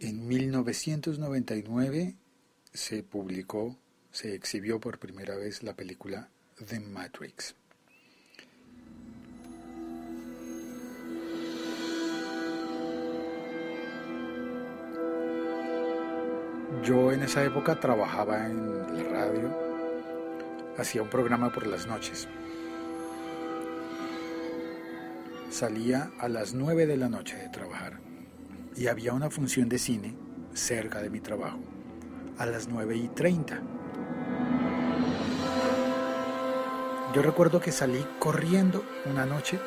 En 1999 se publicó, se exhibió por primera vez la película The Matrix. Yo en esa época trabajaba en la radio, hacía un programa por las noches. Salía a las 9 de la noche de trabajar y había una función de cine cerca de mi trabajo a las 9 y 30. Yo recuerdo que salí corriendo una noche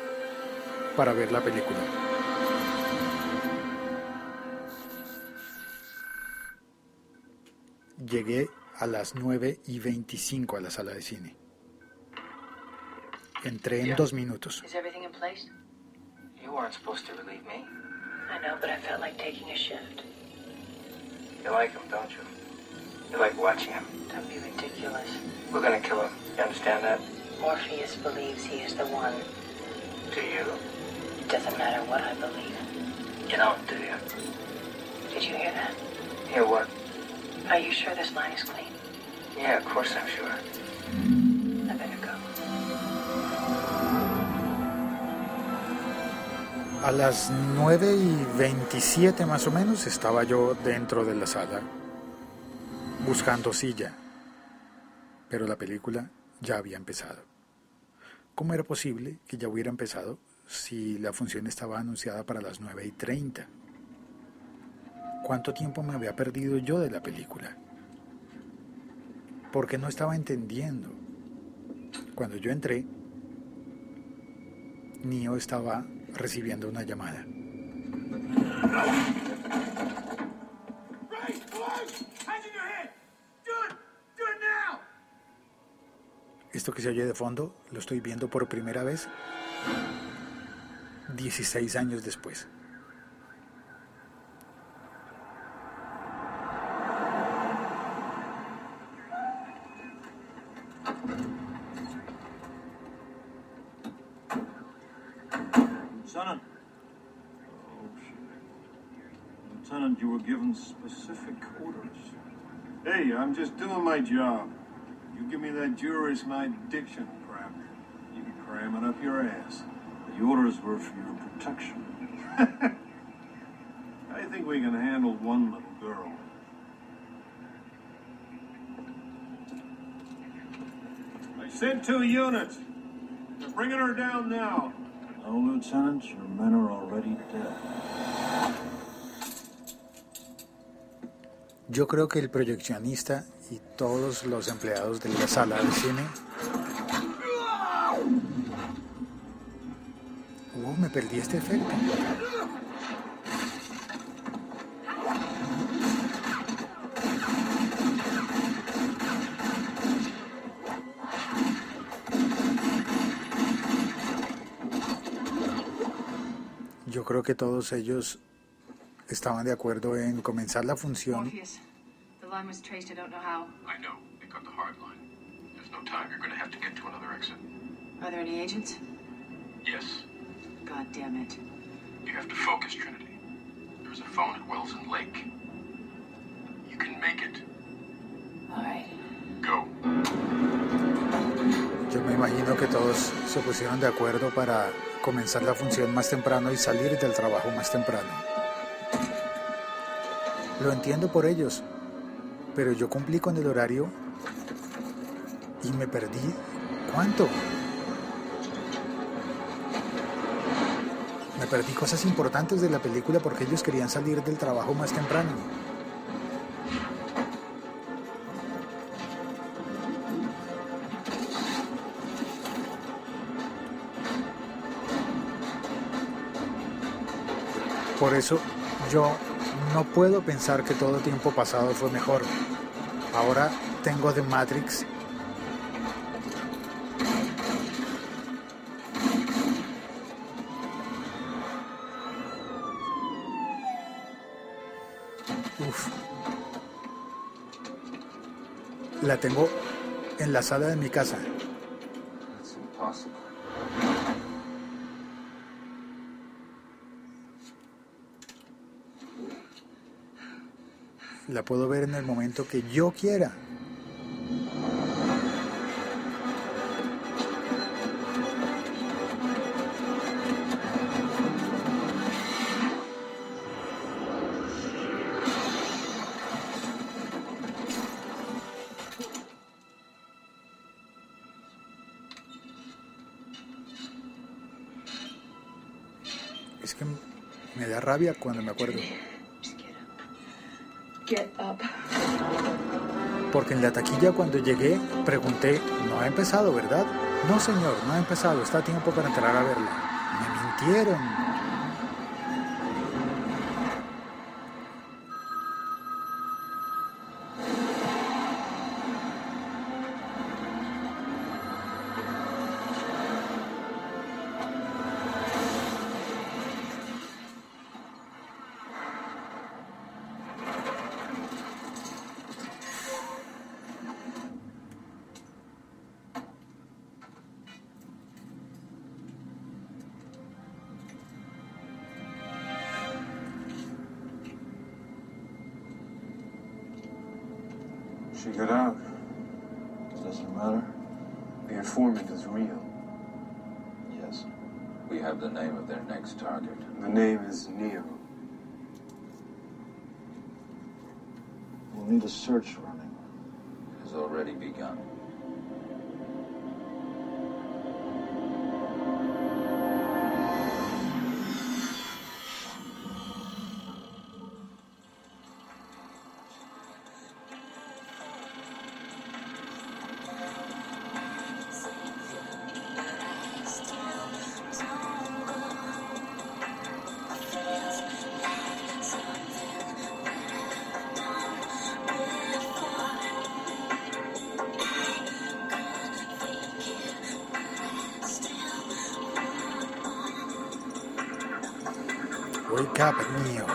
para ver la película. Llegué a las 9 y 25 a la sala de cine. Entré en dos minutos. Is everything in place? You weren't supposed to relieve me. I know, but I felt like taking a shift. You like him, don't you? You like watching him. Don't be ridiculous. We're gonna kill him. You understand that? Morpheus believes he is the one. Do you? It doesn't matter what I believe. You don't, do you? Did you hear that? Hear what? Are you sure this line is clean? Yeah, of course I'm sure. I better go. A las 9 y 27 más o menos estaba yo dentro de la sala buscando silla, pero la película ya había empezado. ¿Cómo era posible que ya hubiera empezado si la función estaba anunciada para las 9 y 30? ¿Cuánto tiempo me había perdido yo de la película? Porque no estaba entendiendo. Cuando yo entré, Neo estaba recibiendo una llamada. Esto que se oye de fondo lo estoy viendo por primera vez 16 años después. Lieutenant, you were given specific orders. Hey, I'm just doing my job. You give me that juror's my diction crap. You cram it up your ass. The orders were for your protection. I think we can handle one little girl. I sent two units. They're bringing her down now. No, Lieutenant, your men are already dead. Yo creo que el proyeccionista y todos los empleados de la sala de cine. Oh, me perdí este efecto. Yo creo que todos ellos estaban de acuerdo en comenzar la función Morpheus, the line was traced. I don't know how. I know. They cut the hard line. There's no time. You're going to have to get to another exit. Are there any agents? Yes. God damn it. You have to focus, Trinity. There's a phone at Wilson Lake. You can make it. All right. Go. Yo me imagino que todos se pusieron de acuerdo para comenzar la función más temprano y salir del trabajo más temprano. Lo entiendo por ellos, pero yo cumplí con el horario y me perdí. ¿Cuánto? Me perdí cosas importantes de la película porque ellos querían salir del trabajo más temprano. Por eso yo no puedo pensar que todo tiempo pasado fue mejor. Ahora tengo The Matrix. La tengo en la sala de mi casa. La puedo ver en el momento que yo quiera. Es que me da rabia cuando me acuerdo. Get up. Porque en la taquilla cuando llegué pregunté, no ha empezado, ¿verdad? No, señor, no ha empezado, está a tiempo para entrar a verla. Me mintieron. She got out. It Doesn't matter. The informant is real. Yes. We have the name of their next target. The name is Neo. We'll need a search running. It has already begun. Wake up, Neo.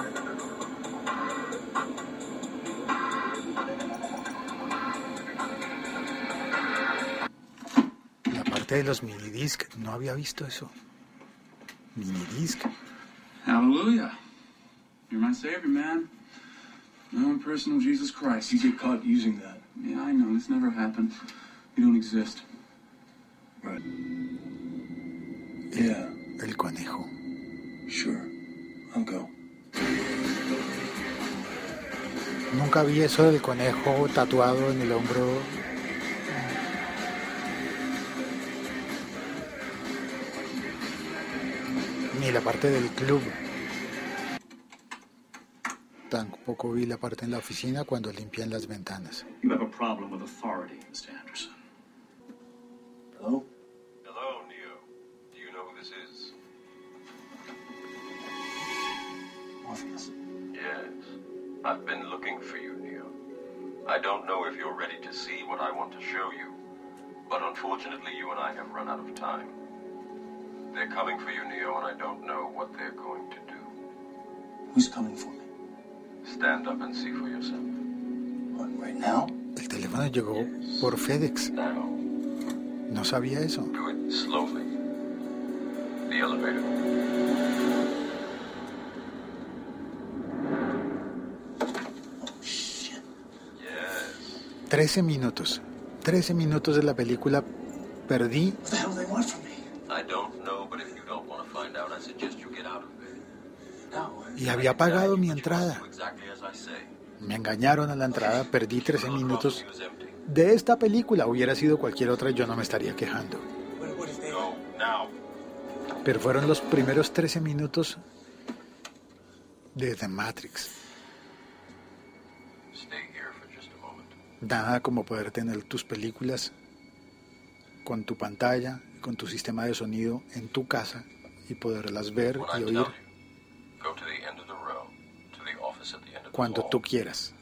La parte de los minidisc, no había visto eso. Minidisc. Hallelujah. You're my savior, man. My own personal Jesus Christ. You get caught using that. Yeah, I know. This never happened. You don't exist. Right. Yeah, El conejo. sure. Nunca vi eso del conejo tatuado en el hombro. Ni la parte del club. Tampoco vi la parte en la oficina cuando limpian las ventanas. You have a problem with authority, Mr. Anderson. Hello, I've been looking for you, Neo. I don't know if you're ready to see what I want to show you, but unfortunately, you and I have run out of time. They're coming for you, Neo, and I don't know what they're going to do. Who's coming for me? Stand up and see for yourself. What, right now? El teléfono llegó por FedEx. Now, No sabía eso. do it slowly. The elevator. 13 minutos. 13 minutos de la película perdí. What the hell do they want from me? I don't know, but if you don't want to find out, I suggest you get out of bed. No. Y había pagado mi entrada. Me engañaron a la entrada, perdí 13 Well, the minutos de esta película. Hubiera sido cualquier otra, yo no me estaría quejando. Pero fueron los primeros 13 minutos de The Matrix. Nada como poder tener tus películas con tu pantalla, con tu sistema de sonido en tu casa y poderlas ver y oír cuando tú quieras.